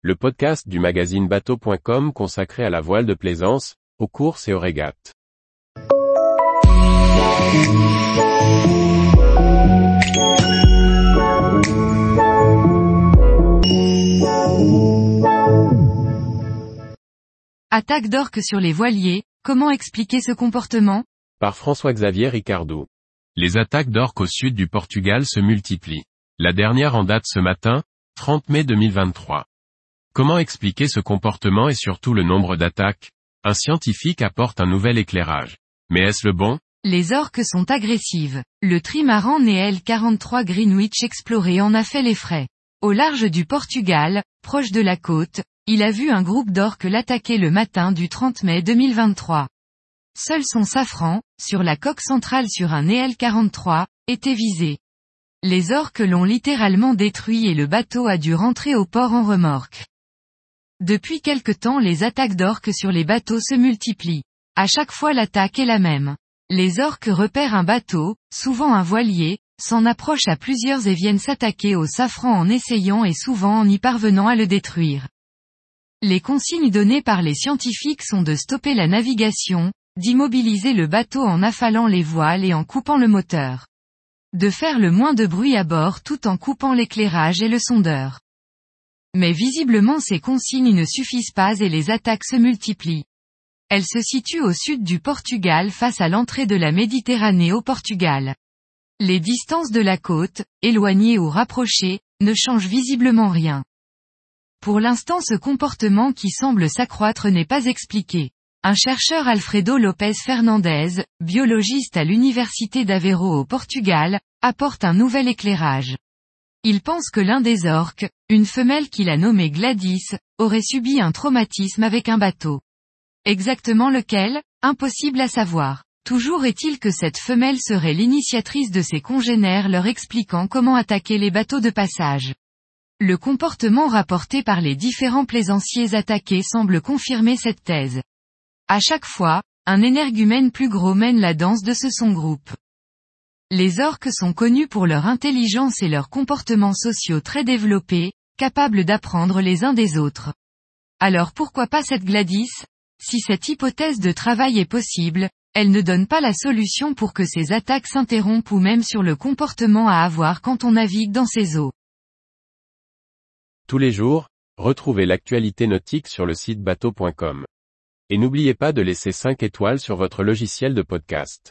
le podcast du magazine bateau.com consacré à la voile de plaisance, aux courses et aux régates. Attaque d'orques sur les voiliers, comment expliquer ce comportement? Par François-Xavier Ricardou. Les attaques d'orques au sud du Portugal se multiplient. La dernière en date ce matin, 30 mai 2023. Comment expliquer ce comportement et surtout le nombre d'attaques? Un scientifique apporte un nouvel éclairage. Mais est-ce le bon? Les orques sont agressives. Le trimaran Neel 43 Greenwich exploré en a fait les frais. Au large du Portugal, proche de la côte, il a vu un groupe d'orques l'attaquer le matin du 30 mai 2023. Seul son safran, sur la coque centrale sur un Neel 43, était visé. Les orques l'ont littéralement détruit et le bateau a dû rentrer au port en remorque. Depuis quelque temps les attaques d'orques sur les bateaux se multiplient. À chaque fois l'attaque est la même. Les orques repèrent un bateau, souvent un voilier, s'en approchent à plusieurs et viennent s'attaquer au safran en essayant et souvent en y parvenant à le détruire. Les consignes données par les scientifiques sont de stopper la navigation, d'immobiliser le bateau en affalant les voiles et en coupant le moteur. De faire le moins de bruit à bord tout en coupant l'éclairage et le sondeur. Mais visiblement ces consignes ne suffisent pas et les attaques se multiplient. Elles se situent au sud du Portugal face à l'entrée de la Méditerranée au Portugal. Les distances de la côte, éloignées ou rapprochées, ne changent visiblement rien. Pour l'instant ce comportement qui semble s'accroître n'est pas expliqué. Un chercheur Alfredo Lopez Fernandez, biologiste à l'université d'Aveiro au Portugal, apporte un nouvel éclairage. Il pense que l'un des orques, une femelle qu'il a nommée Gladys, aurait subi un traumatisme avec un bateau. Exactement lequel Impossible à savoir. Toujours est-il que cette femelle serait l'initiatrice de ses congénères leur expliquant comment attaquer les bateaux de passage. Le comportement rapporté par les différents plaisanciers attaqués semble confirmer cette thèse. À chaque fois, un énergumène plus gros mène la danse de ce son groupe. Les orques sont connus pour leur intelligence et leurs comportements sociaux très développés, capables d'apprendre les uns des autres. Alors pourquoi pas cette Gladys? Si cette hypothèse de travail est possible, elle ne donne pas la solution pour que ces attaques s'interrompent ou même sur le comportement à avoir quand on navigue dans ces eaux. Tous les jours, retrouvez l'actualité nautique sur le site bateau.com. Et n'oubliez pas de laisser 5 étoiles sur votre logiciel de podcast.